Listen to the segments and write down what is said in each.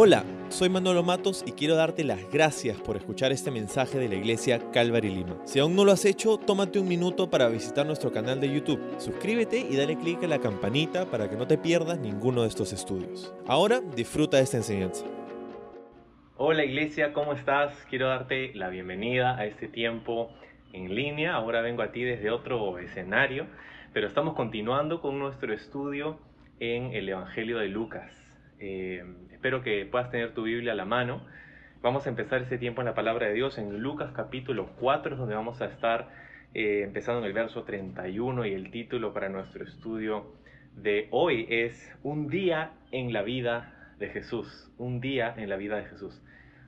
Hola, soy Manolo Matos y quiero darte las gracias por escuchar este mensaje de la iglesia Calvary Lima. Si aún no lo has hecho, tómate un minuto para visitar nuestro canal de YouTube. Suscríbete y dale clic a la campanita para que no te pierdas ninguno de esestos estudios. Ahora disfruta de esta enseñanza. Hola iglesia, ¿cómo estás? Quiero darte la bienvenida a este tiempo en línea. Ahora vengo a ti desde otro escenario, pero estamos continuando con nuestro estudio en el Evangelio de Lucas. Eh, espero que puedas tener tu Biblia a la mano. Vamos a empezar este tiempo en la palabra de Dios en Lucas capítulo 4, donde vamos a estar eh, empezando en el verso 31 y el título para nuestro estudio de hoy es Un día en la vida de Jesús. Un día en la vida de Jesús.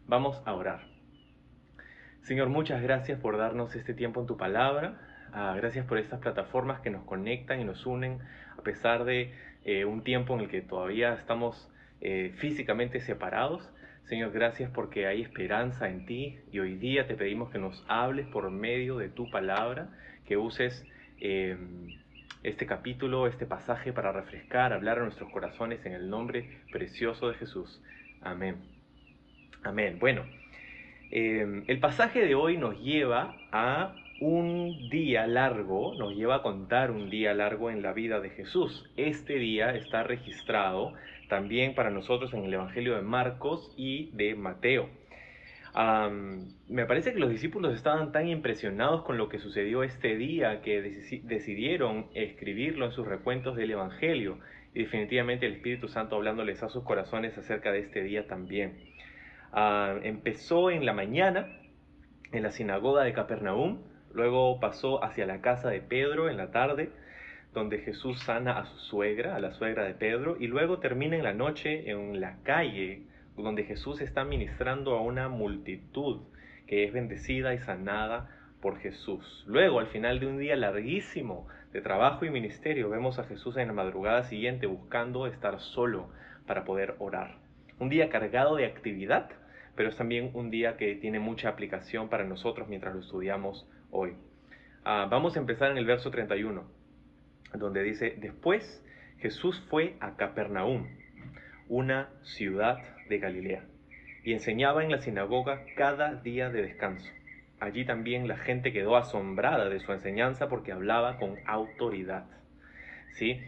Vamos a orar. Señor, muchas gracias por darnos este tiempo en tu palabra. Ah, gracias por estas plataformas que nos conectan y nos unen a pesar de eh, un tiempo en el que todavía estamos eh, físicamente separados. Señor, gracias porque hay esperanza en ti y hoy día te pedimos que nos hables por medio de tu palabra, que uses eh, este capítulo, este pasaje para refrescar, hablar a nuestros corazones en el nombre precioso de Jesús. Amén. Amén. Bueno, eh, el pasaje de hoy nos lleva a un día largo, nos lleva a contar un día largo en la vida de Jesús. Este día está registrado también para nosotros en el Evangelio de Marcos y de Mateo. me parece que los discípulos estaban tan impresionados con lo que sucedió este día que decidieron escribirlo en sus recuentos del Evangelio y definitivamente el Espíritu Santo hablándoles a sus corazones acerca de este día también. empezó en la mañana en la sinagoga de Capernaum, luego pasó hacia la casa de Pedro en la tarde, donde Jesús sana a su suegra, a la suegra de Pedro, y luego termina en la noche en la calle, donde Jesús está ministrando a una multitud que es bendecida y sanada por Jesús. Luego, al final de un día larguísimo de trabajo y ministerio, vemos a Jesús en la madrugada siguiente buscando estar solo para poder orar. Un día cargado de actividad, pero es también un día que tiene mucha aplicación para nosotros mientras lo estudiamos hoy. Ah, vamos a empezar en el verso 31 donde dice, después Jesús fue a Capernaum, una ciudad de Galilea, y enseñaba en la sinagoga cada día de descanso. Allí también la gente quedó asombrada de su enseñanza porque hablaba con autoridad. ¿Sí?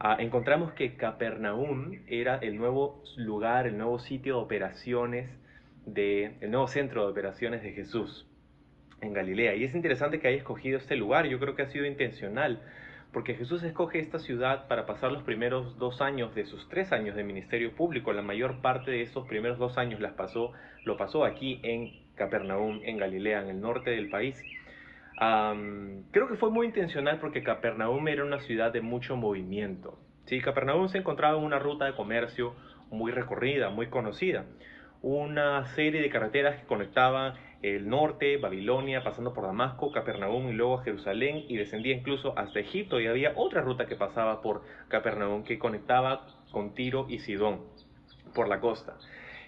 Ah, encontramos que Capernaum era el nuevo lugar, el nuevo sitio de operaciones, de, el nuevo centro de operaciones de Jesús en Galilea. Y es interesante que haya escogido este lugar, yo creo que ha sido intencional, porque Jesús escoge esta ciudad para pasar los primeros dos años de sus tres años de ministerio público. La mayor parte de esos primeros dos años las pasó, lo pasó aquí en Capernaum, en Galilea, en el norte del país. creo que fue muy intencional porque Capernaum era una ciudad de mucho movimiento. Sí, Capernaum se encontraba en una ruta de comercio muy recorrida, muy conocida. Una serie de carreteras que conectaban el norte, Babilonia, pasando por Damasco, Capernaum y luego Jerusalén y descendía incluso hasta Egipto y había otra ruta que pasaba por Capernaum que conectaba con Tiro y Sidón por la costa.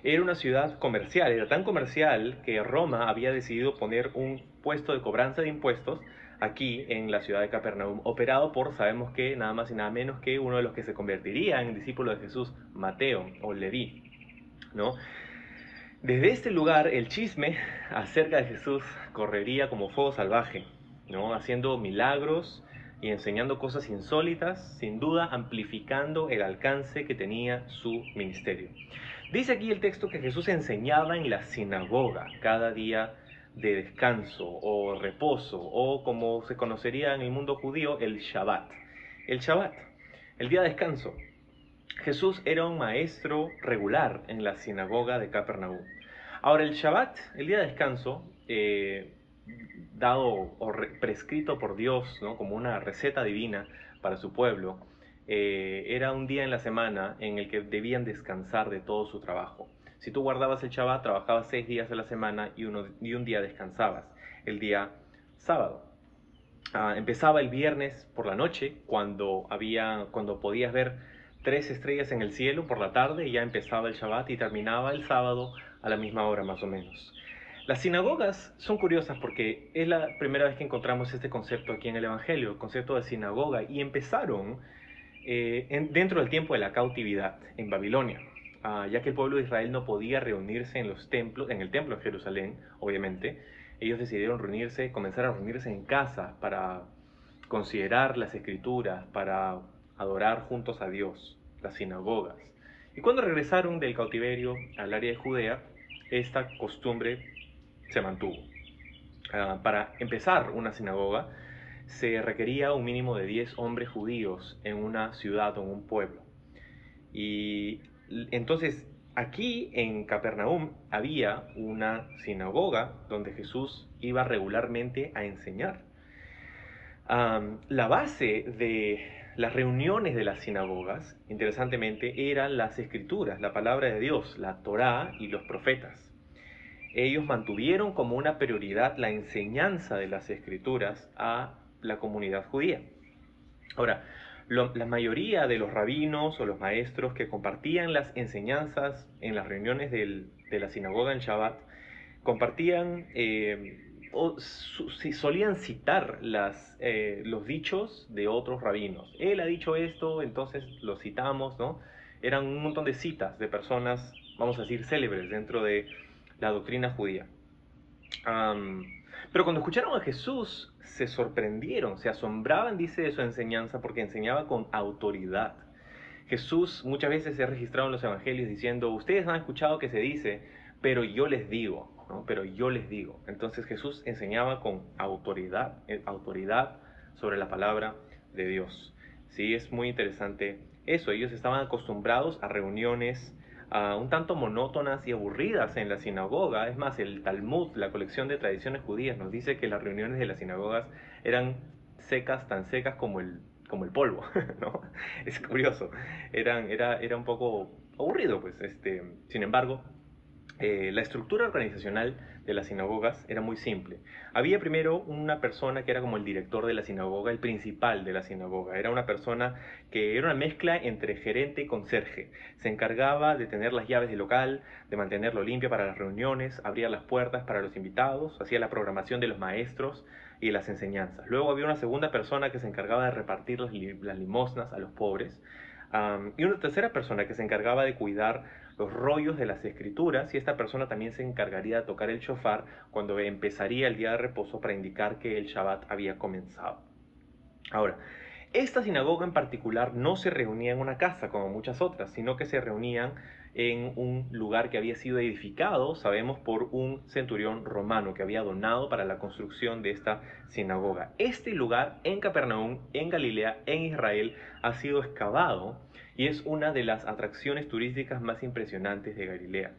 Era una ciudad comercial, era tan comercial que Roma había decidido poner un puesto de cobranza de impuestos aquí en la ciudad de Capernaum, operado por, sabemos que nada más y nada menos que uno de los que se convertiría en discípulo de Jesús, Mateo o Leví, ¿no? Desde este lugar el chisme acerca de Jesús correría como fuego salvaje, ¿no? haciendo milagros y enseñando cosas insólitas, sin duda amplificando el alcance que tenía su ministerio. Dice aquí el texto que Jesús enseñaba en la sinagoga cada día de descanso o reposo o como se conocería en el mundo judío el Shabbat. El Shabbat, el día de descanso, Jesús era un maestro regular en la sinagoga de Capernaum. Ahora, el Shabbat, el día de descanso, eh, dado o prescrito por Dios ¿no? como una receta divina para su pueblo, eh, era un día en la semana en el que debían descansar de todo su trabajo. Si tú guardabas el Shabbat, trabajabas seis días de la semana y un día descansabas, el día sábado. Ah, empezaba el viernes por la noche, cuando, había, cuando podías ver tres estrellas en el cielo por la tarde y ya empezaba el Shabbat y terminaba el sábado a la misma hora más o menos. Las sinagogas son curiosas porque es la primera vez que encontramos este concepto aquí en el Evangelio, el concepto de sinagoga, y empezaron eh, dentro del tiempo de la cautividad en Babilonia. ah, ya que el pueblo de Israel no podía reunirse en los templos, en el templo de Jerusalén, obviamente, ellos decidieron reunirse, comenzar a reunirse en casa para considerar las escrituras, para adorar juntos a Dios, las sinagogas. Y cuando regresaron del cautiverio al área de Judea, esta costumbre se mantuvo. Ah, para empezar una sinagoga, se requería un mínimo de 10 hombres judíos en una ciudad o en un pueblo. Y entonces aquí en Capernaum había una sinagoga donde Jesús iba regularmente a enseñar. la base de las reuniones de las sinagogas, interesantemente, eran las escrituras, la palabra de Dios, la Torá y los profetas. Ellos mantuvieron como una prioridad la enseñanza de las escrituras a la comunidad judía. Ahora, la mayoría de los rabinos o los maestros que compartían las enseñanzas en las reuniones de la sinagoga en Shabbat, compartían eh, o solían citar las, eh, los dichos de otros rabinos. Él ha dicho esto, entonces lo citamos, ¿no? Eran un montón de citas de personas, vamos a decir, célebres dentro de la doctrina judía. pero cuando escucharon a Jesús, se sorprendieron, se asombraban, dice, de su enseñanza porque enseñaba con autoridad. Jesús muchas veces se ha registrado en los evangelios diciendo, ustedes han escuchado que se dice, pero yo les digo, pero yo les digo. Entonces Jesús enseñaba con autoridad, eh, autoridad sobre la palabra de Dios. Sí, es muy interesante eso. Ellos estaban acostumbrados a reuniones un tanto monótonas y aburridas en la sinagoga. Es más, el Talmud, la colección de tradiciones judías, nos dice que las reuniones de las sinagogas eran secas, tan secas como el, como el polvo, ¿no? Es curioso, eran, era, era un poco aburrido, pues. Este, sin embargo, eh, la estructura organizacional de las sinagogas era muy simple. Había primero una persona que era como el director de la sinagoga, el principal de la sinagoga. Era una persona que era una mezcla entre gerente y conserje. Se encargaba de tener las llaves del local, de mantenerlo limpio para las reuniones, abría las puertas para los invitados, hacía la programación de los maestros y las enseñanzas. Luego había una segunda persona que se encargaba de repartir las, limosnas a los pobres. Y una tercera persona que se encargaba de cuidar los rollos de las escrituras y esta persona también se encargaría de tocar el shofar cuando empezaría el día de reposo para indicar que el Shabbat había comenzado. Ahora, esta sinagoga en particular no se reunía en una casa como muchas otras, sino que se reunían en un lugar que había sido edificado, sabemos, por un centurión romano que había donado para la construcción de esta sinagoga. Este lugar en Capernaum, en Galilea, en Israel, ha sido excavado y es una de las atracciones turísticas más impresionantes de Galilea.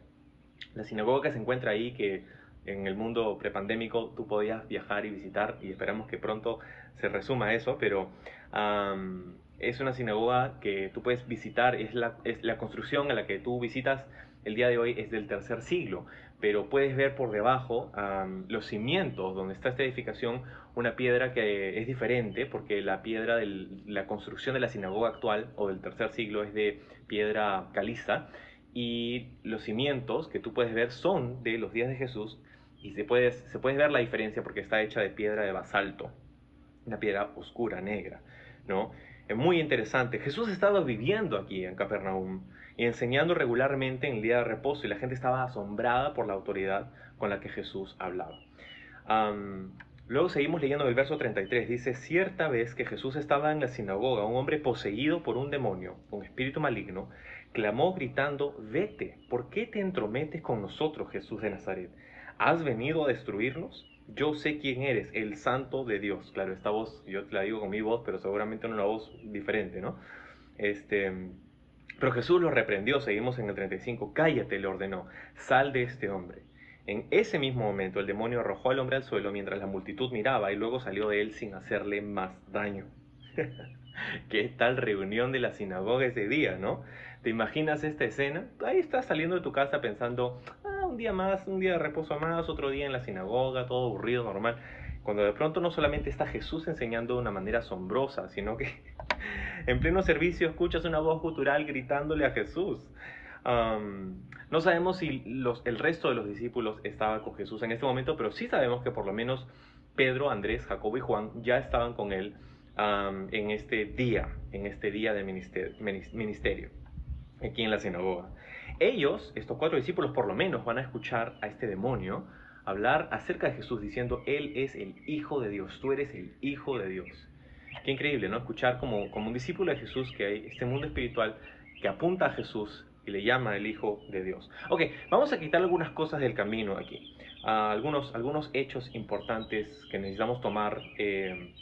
La sinagoga que se encuentra ahí, que en el mundo prepandémico tú podías viajar y visitar, y esperamos que pronto se resuma eso, pero es una sinagoga que tú puedes visitar, es la, es la construcción a la que tú visitas el día de hoy es del tercer siglo, pero puedes ver por debajo los cimientos donde está esta edificación, una piedra que es diferente, porque la piedra de la construcción de la sinagoga actual o del tercer siglo es de piedra caliza, y los cimientos que tú puedes ver son de los días de Jesús, y se puede, se puede ver la diferencia porque está hecha de piedra de basalto, una piedra oscura, negra, ¿no? Es muy interesante. Jesús estaba viviendo aquí en Capernaum y enseñando regularmente en el día de reposo y la gente estaba asombrada por la autoridad con la que Jesús hablaba. luego seguimos leyendo el verso 33. Dice, cierta vez que Jesús estaba en la sinagoga, un hombre poseído por un demonio, un espíritu maligno, clamó gritando, vete, ¿por qué te entrometes con nosotros, Jesús de Nazaret? ¿Has venido a destruirnos? Yo sé quién eres, el santo de Dios. Claro, esta voz, yo te la digo con mi voz, pero seguramente una voz diferente, ¿no? Este, pero Jesús lo reprendió, seguimos en el 35, cállate, le ordenó, sal de este hombre. En ese mismo momento el demonio arrojó al hombre al suelo mientras la multitud miraba y luego salió de él sin hacerle más daño. ¿Qué tal reunión de la sinagoga ese día, no? ¿Te imaginas esta escena? Ahí estás saliendo de tu casa pensando, un día más, un día de reposo más, otro día en la sinagoga, todo aburrido, normal. Cuando de pronto no solamente está Jesús enseñando de una manera asombrosa, sino que en pleno servicio escuchas una voz cultural gritándole a Jesús. no sabemos si los, el resto de los discípulos estaba con Jesús en este momento, pero sí sabemos que por lo menos Pedro, Andrés, Jacobo y Juan ya estaban con él en este día, en este día de ministerio, ministerio, aquí en la sinagoga. Ellos, estos cuatro discípulos por lo menos, van a escuchar a este demonio hablar acerca de Jesús diciendo, Él es el Hijo de Dios, tú eres el Hijo de Dios. Qué increíble, ¿no? Escuchar como, como un discípulo de Jesús que hay este mundo espiritual que apunta a Jesús y le llama el Hijo de Dios. Ok, vamos a quitar algunas cosas del camino aquí. Ah, algunos, algunos hechos importantes que necesitamos tomar eh,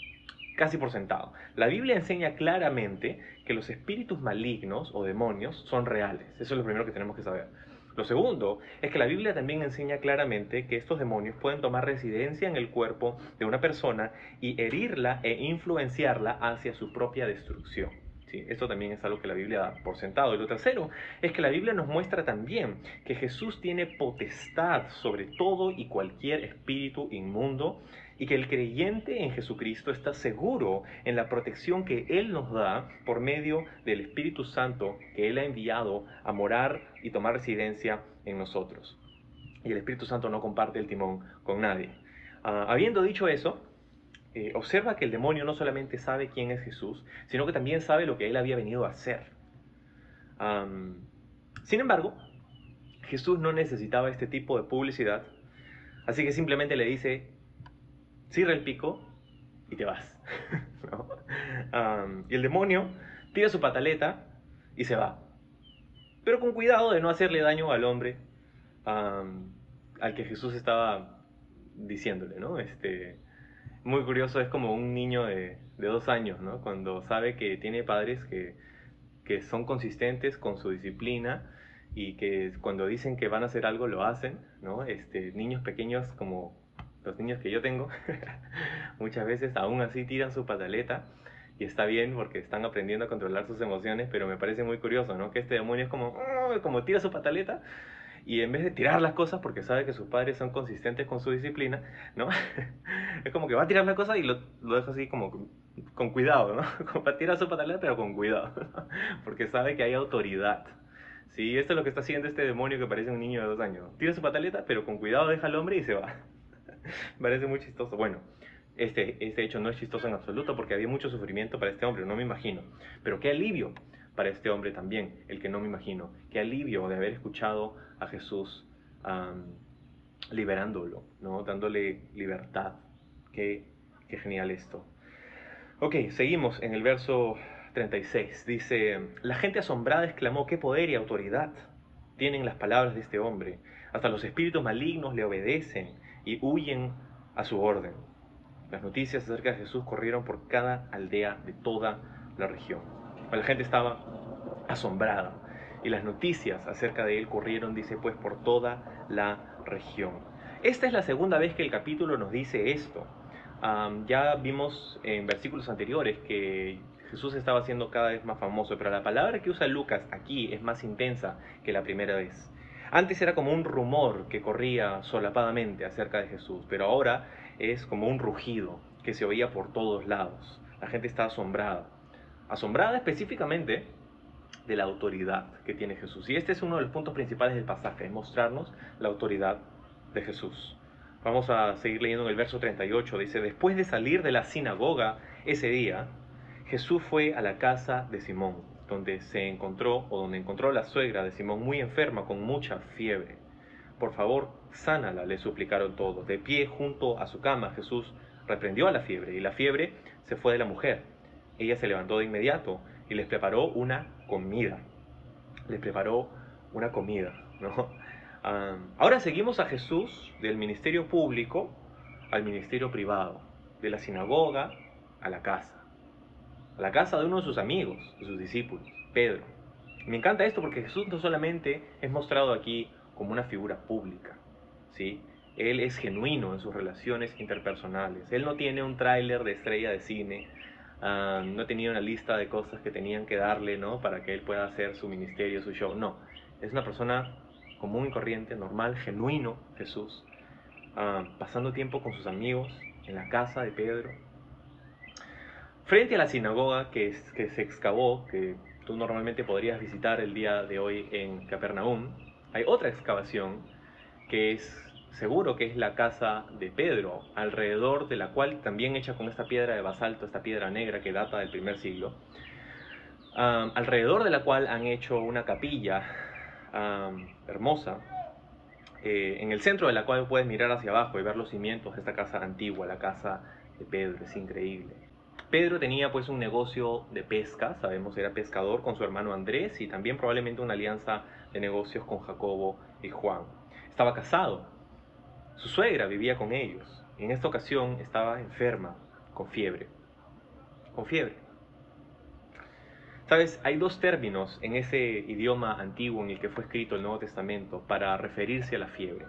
casi por sentado. La Biblia enseña claramente que los espíritus malignos o demonios son reales. Eso es lo primero que tenemos que saber. Lo segundo es que la Biblia también enseña claramente que estos demonios pueden tomar residencia en el cuerpo de una persona y herirla e influenciarla hacia su propia destrucción. Sí, esto también es algo que la Biblia da por sentado. Y lo tercero es que la Biblia nos muestra también que Jesús tiene potestad sobre todo y cualquier espíritu inmundo y que el creyente en Jesucristo está seguro en la protección que Él nos da por medio del Espíritu Santo que Él ha enviado a morar y tomar residencia en nosotros. Y el Espíritu Santo no comparte el timón con nadie. Ah, habiendo dicho eso, eh, observa que el demonio no solamente sabe quién es Jesús, sino que también sabe lo que Él había venido a hacer. sin embargo, Jesús no necesitaba este tipo de publicidad, así que simplemente le dice, cierra el pico y te vas. y el demonio tira su pataleta y se va. Pero con cuidado de no hacerle daño al hombre al que Jesús estaba diciéndole, ¿no? Este, muy curioso, es como un niño de, dos años, ¿no? Cuando sabe que tiene padres que, que son consistentes con su disciplina y que cuando dicen que van a hacer algo lo hacen, ¿no? Este, niños pequeños como los niños que yo tengo, muchas veces aún así tiran su pataleta y está bien porque están aprendiendo a controlar sus emociones, pero me parece muy curioso, ¿no? Que este demonio es como, como tira su pataleta y en vez de tirar las cosas porque sabe que sus padres son consistentes con su disciplina, ¿no? es como que va a tirar la cosa y lo, lo deja así como con cuidado, ¿no? Como para tirar su pataleta, pero con cuidado, porque sabe que hay autoridad. Sí, esto es lo que está haciendo este demonio que parece un niño de dos años. Tira su pataleta, pero con cuidado deja al hombre y se va. parece muy chistoso. Bueno, este, este hecho no es chistoso en absoluto porque había mucho sufrimiento para este hombre, no me imagino. Pero qué alivio para este hombre también, el que no me imagino. Qué alivio de haber escuchado a Jesús liberándolo, ¿no? dándole libertad. Qué, qué genial esto. Ok, seguimos en el verso 36. Dice, la gente asombrada exclamó, qué poder y autoridad tienen las palabras de este hombre. Hasta los espíritus malignos le obedecen y huyen a su orden. Las noticias acerca de Jesús corrieron por cada aldea de toda la región. La gente estaba asombrada y las noticias acerca de él corrieron, dice, pues por toda la región. Esta es la segunda vez que el capítulo nos dice esto. ya vimos en versículos anteriores que Jesús estaba siendo cada vez más famoso, pero la palabra que usa Lucas aquí es más intensa que la primera vez. Antes era como un rumor que corría solapadamente acerca de Jesús, pero ahora es como un rugido que se oía por todos lados. La gente está asombrada. Asombrada específicamente de la autoridad que tiene Jesús. Y este es uno de los puntos principales del pasaje, es mostrarnos la autoridad de Jesús. Vamos a seguir leyendo en el verso 38. Dice, después de salir de la sinagoga ese día, Jesús fue a la casa de Simón donde se encontró o donde encontró la suegra de Simón muy enferma con mucha fiebre. Por favor, sánala, le suplicaron todos. De pie junto a su cama, Jesús reprendió a la fiebre y la fiebre se fue de la mujer. Ella se levantó de inmediato y les preparó una comida. Les preparó una comida, ¿no? ahora seguimos a Jesús del ministerio público al ministerio privado, de la sinagoga a la casa a la casa de uno de sus amigos, de sus discípulos, Pedro. Me encanta esto porque Jesús no solamente es mostrado aquí como una figura pública, ¿sí? Él es genuino en sus relaciones interpersonales. Él no tiene un tráiler de estrella de cine, ah, no tenía una lista de cosas que tenían que darle, ¿no? Para que él pueda hacer su ministerio, su show. No, es una persona común y corriente, normal, genuino, Jesús, ah, pasando tiempo con sus amigos en la casa de Pedro, Frente a la sinagoga que, que se excavó, que tú normalmente podrías visitar el día de hoy en Capernaum, hay otra excavación que es seguro que es la casa de Pedro, alrededor de la cual también hecha con esta piedra de basalto, esta piedra negra que data del primer siglo, alrededor de la cual han hecho una capilla hermosa, eh, en el centro de la cual puedes mirar hacia abajo y ver los cimientos de esta casa antigua, la casa de Pedro, es increíble. Pedro tenía pues un negocio de pesca, sabemos era pescador con su hermano Andrés y también probablemente una alianza de negocios con Jacobo y Juan. Estaba casado, su suegra vivía con ellos y en esta ocasión estaba enferma, con fiebre. Con fiebre. Sabes, hay dos términos en ese idioma antiguo en el que fue escrito el Nuevo Testamento para referirse a la fiebre.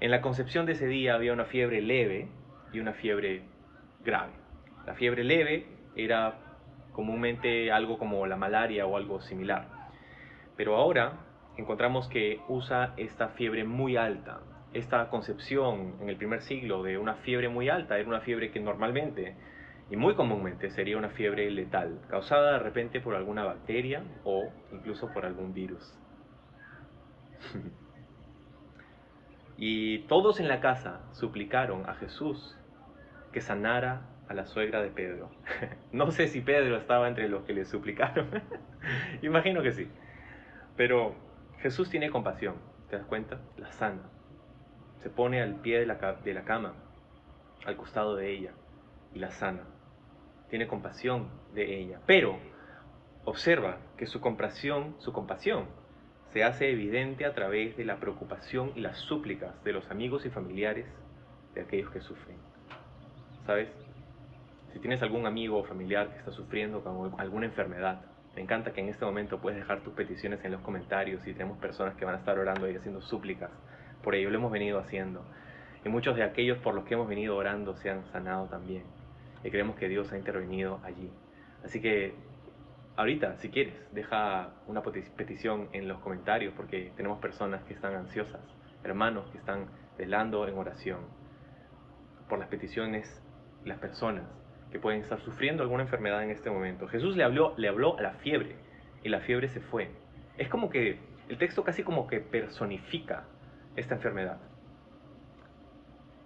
En la concepción de ese día había una fiebre leve y una fiebre grave. La fiebre leve era comúnmente algo como la malaria o algo similar. Pero ahora encontramos que usa esta fiebre muy alta. Esta concepción en el primer siglo de una fiebre muy alta era una fiebre que normalmente y muy comúnmente sería una fiebre letal, causada de repente por alguna bacteria o incluso por algún virus. y todos en la casa suplicaron a Jesús que sanara a la suegra de Pedro. no sé si Pedro estaba entre los que le suplicaron. Imagino que sí. Pero Jesús tiene compasión, ¿te das cuenta? La sana. Se pone al pie de la, de la cama, al costado de ella, y la sana tiene compasión de ella. Pero observa que su compasión, su compasión se hace evidente a través de la preocupación y las súplicas de los amigos y familiares de aquellos que sufren. ¿Sabes? Si tienes algún amigo o familiar que está sufriendo con alguna enfermedad, me encanta que en este momento puedes dejar tus peticiones en los comentarios y tenemos personas que van a estar orando y haciendo súplicas. Por ello lo hemos venido haciendo. Y muchos de aquellos por los que hemos venido orando se han sanado también y creemos que Dios ha intervenido allí. Así que ahorita, si quieres, deja una petición en los comentarios porque tenemos personas que están ansiosas, hermanos que están velando en oración por las peticiones las personas que pueden estar sufriendo alguna enfermedad en este momento. Jesús le habló, le habló a la fiebre y la fiebre se fue. Es como que el texto casi como que personifica esta enfermedad.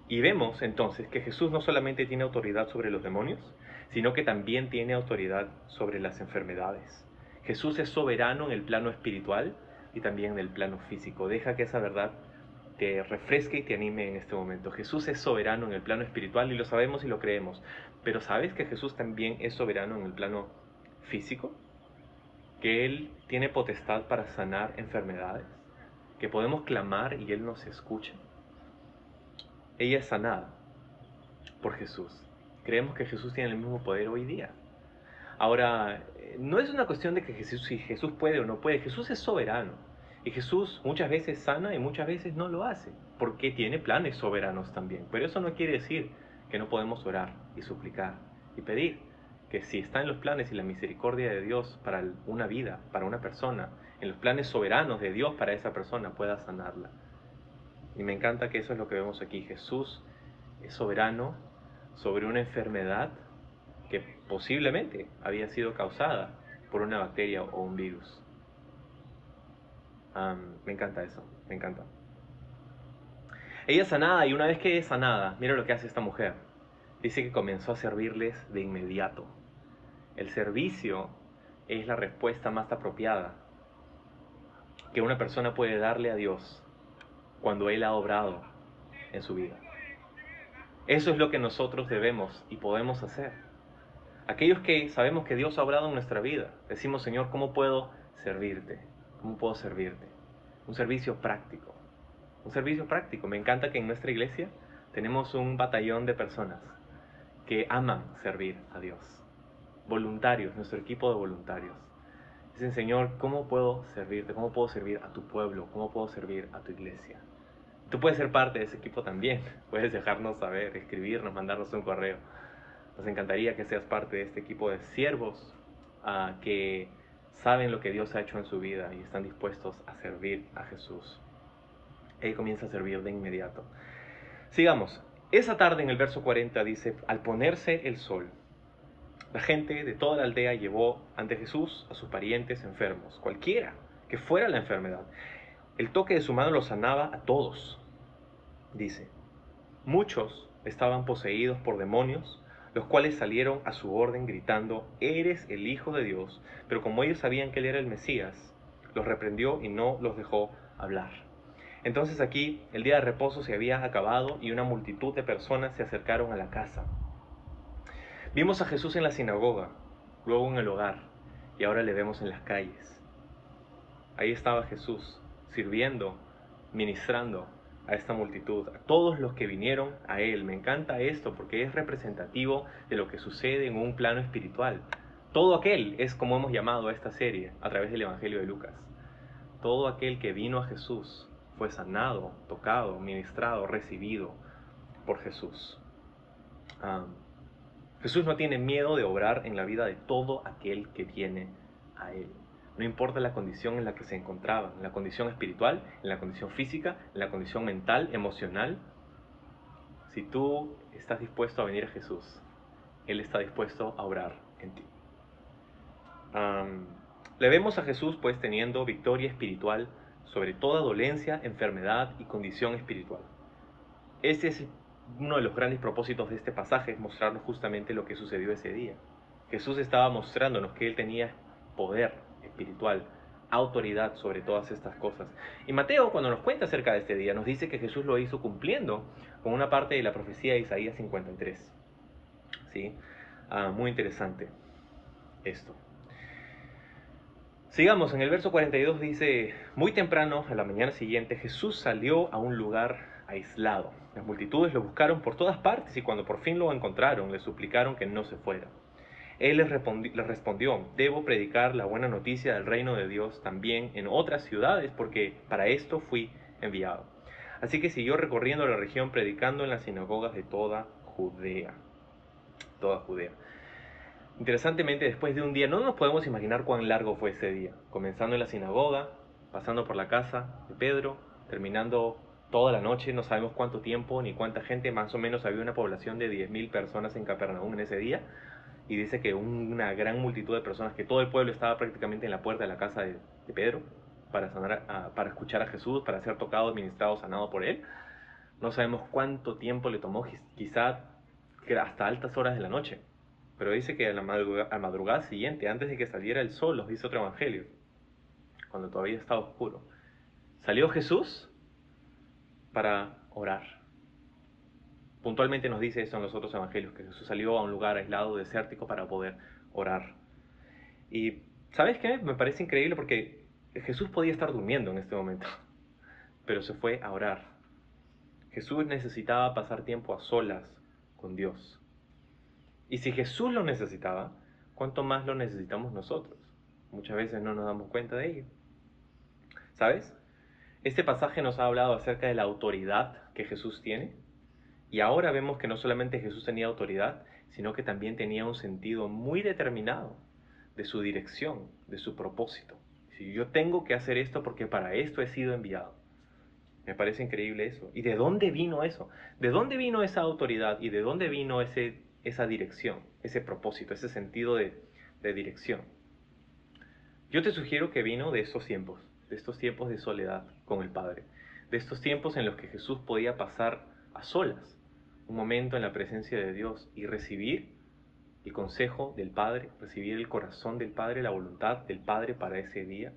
Y vemos entonces que Jesús no solamente tiene autoridad sobre los demonios, sino que también tiene autoridad sobre las enfermedades. Jesús es soberano en el plano espiritual y también en el plano físico. Deja que esa verdad te refresque y te anime en este momento. Jesús es soberano en el plano espiritual y lo sabemos y lo creemos. Pero ¿sabes que Jesús también es soberano en el plano físico? Que Él tiene potestad para sanar enfermedades. Que podemos clamar y Él nos escucha ella es sanada por Jesús. Creemos que Jesús tiene el mismo poder hoy día. Ahora, no es una cuestión de que Jesús, si Jesús puede o no puede, Jesús es soberano. Y Jesús muchas veces sana y muchas veces no lo hace, porque tiene planes soberanos también. Pero eso no quiere decir que no podemos orar y suplicar y pedir que si está en los planes y la misericordia de Dios para una vida, para una persona, en los planes soberanos de Dios para esa persona, pueda sanarla. Y me encanta que eso es lo que vemos aquí. Jesús es soberano sobre una enfermedad que posiblemente había sido causada por una bacteria o un virus. me encanta eso, me encanta. Ella es sanada y una vez que es sanada, mira lo que hace esta mujer. Dice que comenzó a servirles de inmediato. El servicio es la respuesta más apropiada que una persona puede darle a Dios cuando Él ha obrado en su vida. Eso es lo que nosotros debemos y podemos hacer. Aquellos que sabemos que Dios ha obrado en nuestra vida, decimos, Señor, ¿cómo puedo servirte? ¿Cómo puedo servirte? Un servicio práctico. Un servicio práctico. Me encanta que en nuestra iglesia tenemos un batallón de personas que aman servir a Dios. Voluntarios, nuestro equipo de voluntarios. Dicen, Señor, ¿cómo puedo servirte? ¿Cómo puedo servir a tu pueblo? ¿Cómo puedo servir a tu iglesia? Tú puedes ser parte de ese equipo también. Puedes dejarnos saber, escribirnos, mandarnos un correo. Nos encantaría que seas parte de este equipo de siervos uh, que saben lo que Dios ha hecho en su vida y están dispuestos a servir a Jesús. Él comienza a servir de inmediato. Sigamos. Esa tarde en el verso 40 dice, al ponerse el sol, la gente de toda la aldea llevó ante Jesús a sus parientes enfermos, cualquiera que fuera la enfermedad. El toque de su mano los sanaba a todos dice, muchos estaban poseídos por demonios, los cuales salieron a su orden gritando, eres el Hijo de Dios, pero como ellos sabían que él era el Mesías, los reprendió y no los dejó hablar. Entonces aquí el día de reposo se había acabado y una multitud de personas se acercaron a la casa. Vimos a Jesús en la sinagoga, luego en el hogar y ahora le vemos en las calles. Ahí estaba Jesús, sirviendo, ministrando a esta multitud, a todos los que vinieron a Él. Me encanta esto porque es representativo de lo que sucede en un plano espiritual. Todo aquel es como hemos llamado a esta serie a través del Evangelio de Lucas. Todo aquel que vino a Jesús fue sanado, tocado, ministrado, recibido por Jesús. Jesús no tiene miedo de obrar en la vida de todo aquel que viene a Él. No importa la condición en la que se encontraban, en la condición espiritual, en la condición física, en la condición mental, emocional. Si tú estás dispuesto a venir a Jesús, Él está dispuesto a obrar en ti. le vemos a Jesús pues teniendo victoria espiritual sobre toda dolencia, enfermedad y condición espiritual. Este es uno de los grandes propósitos de este pasaje, es mostrarnos justamente lo que sucedió ese día. Jesús estaba mostrándonos que Él tenía poder, espiritual, autoridad sobre todas estas cosas. Y Mateo, cuando nos cuenta acerca de este día, nos dice que Jesús lo hizo cumpliendo con una parte de la profecía de Isaías 53. ¿Sí? Ah, muy interesante esto. Sigamos, en el verso 42 dice, muy temprano, a la mañana siguiente, Jesús salió a un lugar aislado. Las multitudes lo buscaron por todas partes y cuando por fin lo encontraron, le suplicaron que no se fuera. Él les, respondió, debo predicar la buena noticia del reino de Dios también en otras ciudades, porque para esto fui enviado. Así que siguió recorriendo la región predicando en las sinagogas de toda Judea. Toda Judea. Interesantemente, después de un día, no nos podemos imaginar cuán largo fue ese día. Comenzando en la sinagoga, pasando por la casa de Pedro, terminando toda la noche, no sabemos cuánto tiempo ni cuánta gente, más o menos había una población de 10.000 personas en Capernaum en ese día y dice que una gran multitud de personas, que todo el pueblo estaba prácticamente en la puerta de la casa de, Pedro para, sanar para escuchar a Jesús, para ser tocado, ministrado, sanado por él. No sabemos cuánto tiempo le tomó, quizá hasta altas horas de la noche. Pero dice que a la madrugada, madrugada siguiente, antes de que saliera el sol, nos dice otro evangelio, cuando todavía estaba oscuro, salió Jesús para orar puntualmente nos dice eso en los otros evangelios, que Jesús salió a un lugar aislado, desértico, para poder orar. Y, ¿sabes qué? Me parece increíble porque Jesús podía estar durmiendo en este momento, pero se fue a orar. Jesús necesitaba pasar tiempo a solas con Dios. Y si Jesús lo necesitaba, ¿cuánto más lo necesitamos nosotros? Muchas veces no nos damos cuenta de ello. ¿Sabes? Este pasaje nos ha hablado acerca de la autoridad que Jesús tiene y ahora vemos que no solamente Jesús tenía autoridad, sino que también tenía un sentido muy determinado de su dirección, de su propósito. Si yo tengo que hacer esto porque para esto he sido enviado. Me parece increíble eso. ¿Y de dónde vino eso? ¿De dónde vino esa autoridad y de dónde vino ese, esa dirección, ese propósito, ese sentido de, de dirección? Yo te sugiero que vino de estos tiempos, de estos tiempos de soledad con el Padre, de estos tiempos en los que Jesús podía pasar a solas un momento en la presencia de Dios y recibir el consejo del Padre, recibir el corazón del Padre, la voluntad del Padre para ese día.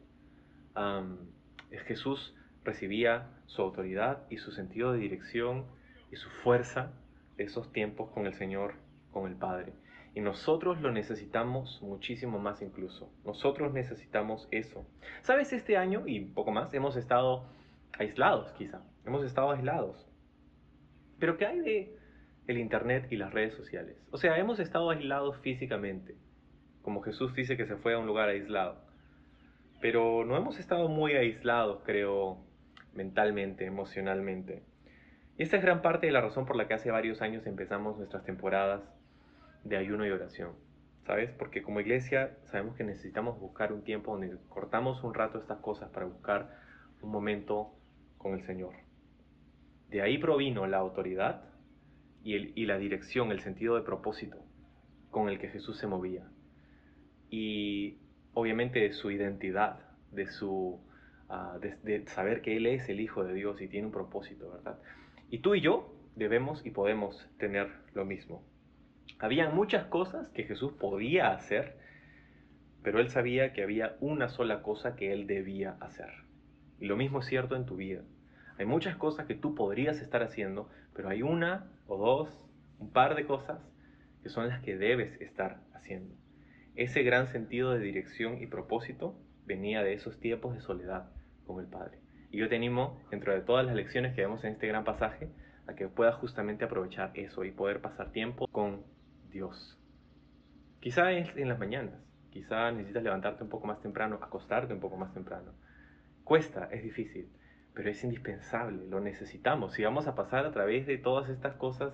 Jesús recibía su autoridad y su sentido de dirección y su fuerza de esos tiempos con el Señor, con el Padre. Y nosotros lo necesitamos muchísimo más incluso. Nosotros necesitamos eso. ¿Sabes? Este año y poco más hemos estado aislados quizá. Hemos estado aislados. Pero ¿qué hay de el Internet y las redes sociales? O sea, hemos estado aislados físicamente, como Jesús dice que se fue a un lugar aislado. Pero no hemos estado muy aislados, creo, mentalmente, emocionalmente. Y esta es gran parte de la razón por la que hace varios años empezamos nuestras temporadas de ayuno y oración. ¿Sabes? Porque como iglesia sabemos que necesitamos buscar un tiempo donde cortamos un rato estas cosas para buscar un momento con el Señor. De ahí provino la autoridad y, la dirección, el sentido de propósito con el que Jesús se movía. Y obviamente de su identidad, de, su, ah, de, saber que Él es el Hijo de Dios y tiene un propósito, ¿verdad? Y tú y yo debemos y podemos tener lo mismo. Había muchas cosas que Jesús podía hacer, pero él sabía que había una sola cosa que él debía hacer. Y lo mismo es cierto en tu vida. Hay muchas cosas que tú podrías estar haciendo, pero hay una o dos, un par de cosas que son las que debes estar haciendo. Ese gran sentido de dirección y propósito venía de esos tiempos de soledad con el Padre. Y yo te animo, dentro de todas las lecciones que vemos en este gran pasaje, a que puedas justamente aprovechar eso y poder pasar tiempo con Dios. Quizá en las mañanas, quizá necesitas levantarte un poco más temprano, acostarte un poco más temprano. Cuesta, es difícil, pero es indispensable, lo necesitamos. Si vamos a pasar a través de todas estas cosas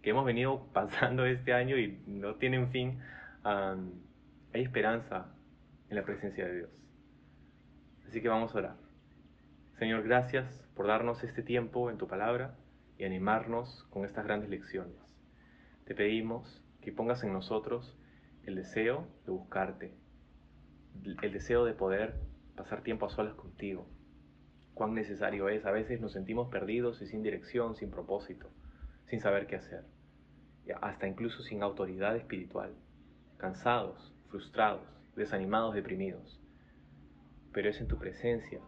que hemos venido pasando este año y no tienen fin, hay esperanza en la presencia de Dios. Así que vamos a orar. Señor, gracias por darnos este tiempo en tu palabra y animarnos con estas grandes lecciones. Te pedimos que pongas en nosotros el deseo de buscarte, el deseo de poder pasar tiempo a solas contigo. Cuán necesario es. A veces nos sentimos perdidos y sin dirección, sin propósito, sin saber qué hacer, hasta incluso sin autoridad espiritual, cansados, frustrados, desanimados, deprimidos. Pero es en tu presencia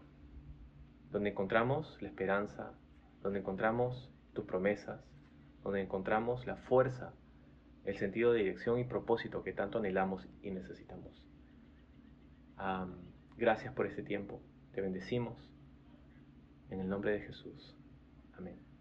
donde encontramos la esperanza, donde encontramos tus promesas, donde encontramos la fuerza, el sentido de dirección y propósito que tanto anhelamos y necesitamos. gracias por este tiempo. Te bendecimos. En el nombre de Jesús. Amén.